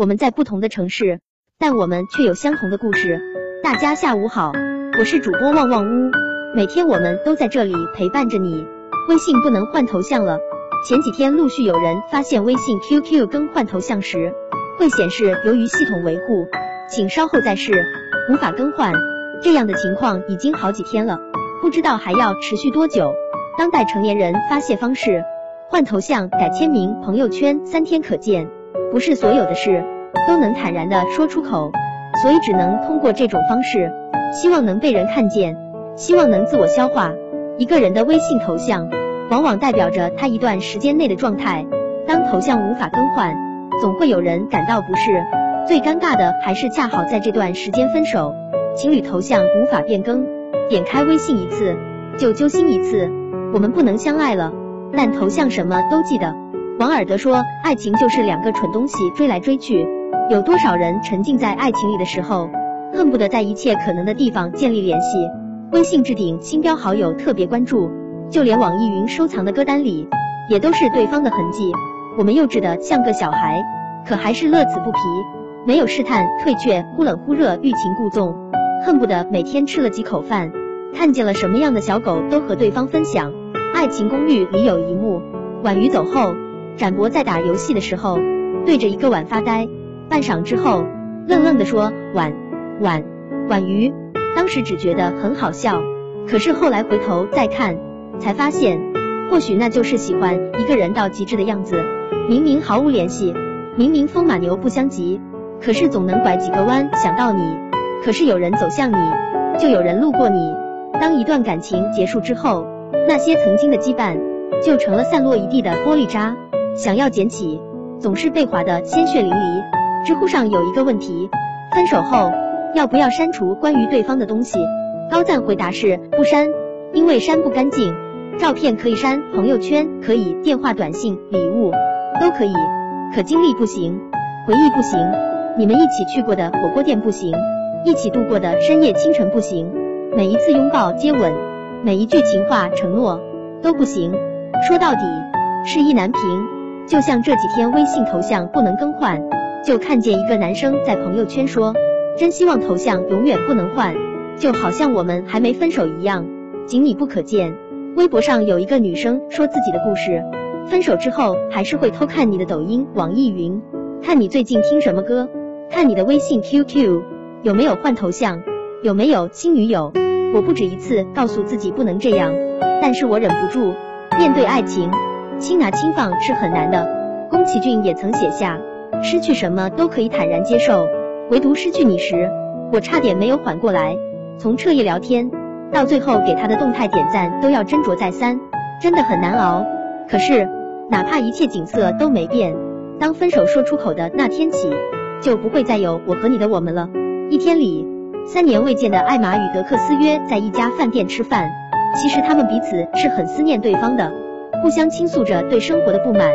我们在不同的城市，但我们却有相同的故事。大家下午好，我是主播旺旺屋，每天我们都在这里陪伴着你。微信不能换头像了，前几天陆续有人发现微信 QQ 更换头像时会显示由于系统维护，请稍后再试，无法更换。这样的情况已经好几天了，不知道还要持续多久。当代成年人发泄方式，换头像、改签名、朋友圈三天可见，不是所有的事都能坦然的说出口，所以只能通过这种方式，希望能被人看见，希望能自我消化。一个人的微信头像，往往代表着他一段时间内的状态。当头像无法更换，总会有人感到不适。最尴尬的还是恰好在这段时间分手。情侣头像无法变更，点开微信一次就揪心一次。我们不能相爱了，但头像什么都记得。王尔德说，爱情就是两个蠢东西追来追去。有多少人沉浸在爱情里的时候，恨不得在一切可能的地方建立联系？微信置顶星标好友特别关注，就连网易云收藏的歌单里，也都是对方的痕迹。我们幼稚的像个小孩，可还是乐此不疲，没有试探退却，忽冷忽热，欲擒故纵。恨不得每天吃了几口饭，看见了什么样的小狗都和对方分享。爱情公寓里有一幕，婉瑜走后，展博在打游戏的时候，对着一个碗发呆，半晌之后，愣愣的说婉婉婉瑜。当时只觉得很好笑，可是后来回头再看，才发现，或许那就是喜欢一个人到极致的样子。明明毫无联系，明明风马牛不相及，可是总能拐几个弯想到你。可是有人走向你，就有人路过你。当一段感情结束之后，那些曾经的羁绊，就成了散落一地的玻璃渣。想要捡起，总是被划得鲜血淋漓。知乎上有一个问题：分手后要不要删除关于对方的东西？高赞回答是不删，因为删不干净。照片可以删，朋友圈可以，电话、短信、礼物都可以，可经历不行，回忆不行，你们一起去过的火锅店不行。一起度过的深夜清晨不行，每一次拥抱接吻，每一句情话承诺都不行。说到底是意难平。就像这几天微信头像不能更换，就看见一个男生在朋友圈说，真希望头像永远不能换，就好像我们还没分手一样，仅你不可见。微博上有一个女生说自己的故事，分手之后还是会偷看你的抖音、网易云，看你最近听什么歌，看你的微信 QQ。有没有换头像？有没有新女友？我不止一次告诉自己不能这样，但是我忍不住。面对爱情，轻拿轻放是很难的。宫崎骏也曾写下，失去什么都可以坦然接受，唯独失去你时，我差点没有缓过来。从彻夜聊天到最后给他的动态点赞，都要斟酌再三，真的很难熬。可是，哪怕一切景色都没变，当分手说出口的那天起，就不会再有我和你的我们了。一天里，三年未见的艾玛与德克斯约在一家饭店吃饭。其实他们彼此是很思念对方的，互相倾诉着对生活的不满。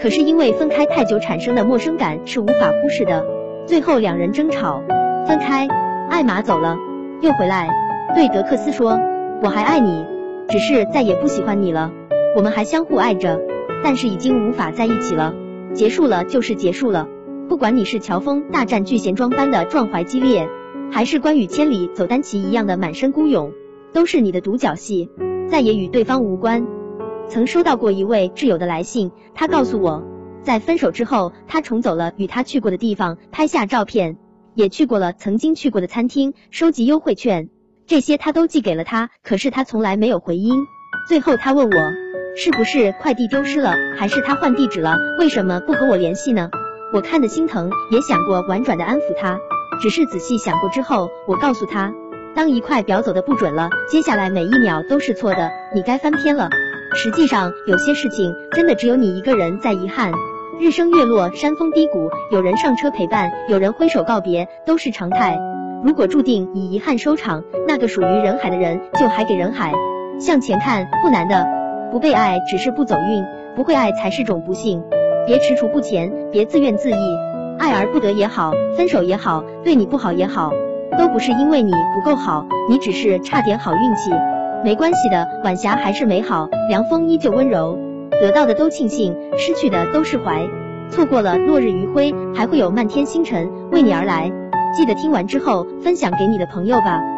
可是因为分开太久产生的陌生感是无法忽视的。最后两人争吵，分开。艾玛走了，又回来，对德克斯说：“我还爱你，只是再也不喜欢你了。我们还相互爱着，但是已经无法在一起了。结束了就是结束了。”不管你是乔峰大战巨贤庄般的壮怀激烈，还是关羽千里走单骑一样的满身孤勇，都是你的独角戏，再也与对方无关。曾收到过一位挚友的来信，他告诉我，在分手之后，他重走了与他去过的地方，拍下照片，也去过了曾经去过的餐厅，收集优惠券，这些他都寄给了他，可是他从来没有回音。最后他问我，是不是快递丢失了，还是他换地址了？为什么不和我联系呢？我看得心疼，也想过婉转的安抚他，只是仔细想过之后，我告诉他，当一块表走的不准了，接下来每一秒都是错的，你该翻篇了。实际上，有些事情真的只有你一个人在遗憾。日升月落，山峰低谷，有人上车陪伴，有人挥手告别，都是常态。如果注定以遗憾收场，那个属于人海的人就还给人海，向前看，不难的。不被爱只是不走运，不会爱才是种不幸。别踟蹰不前，别自怨自艾，爱而不得也好，分手也好，对你不好也好，都不是因为你不够好，你只是差点好运气，没关系的晚霞还是美好凉风依旧温柔。得到的都庆幸失去的都释怀。错过了落日余晖还会有漫天星辰为你而来。记得听完之后分享给你的朋友吧。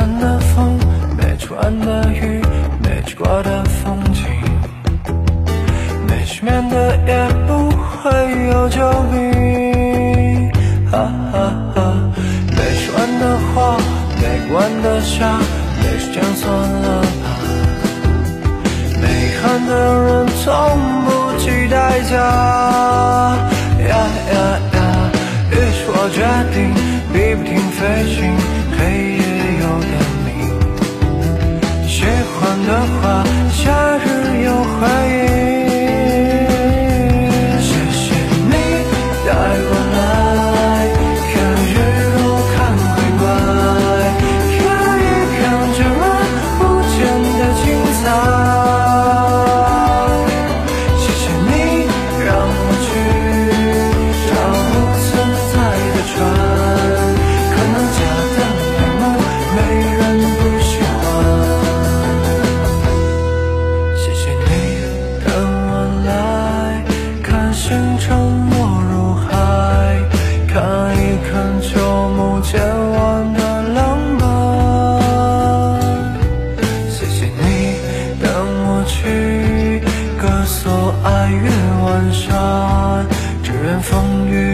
没吹完的风没吃完的鱼没去过的风景没失眠的夜不会有救兵哈哈哈。没说完的话没关完的夏没时间算了吧没遗憾的人从不计代价呀呀呀于是我决定比不停飞行黑夜喜欢的话，夏日有回忆。风雨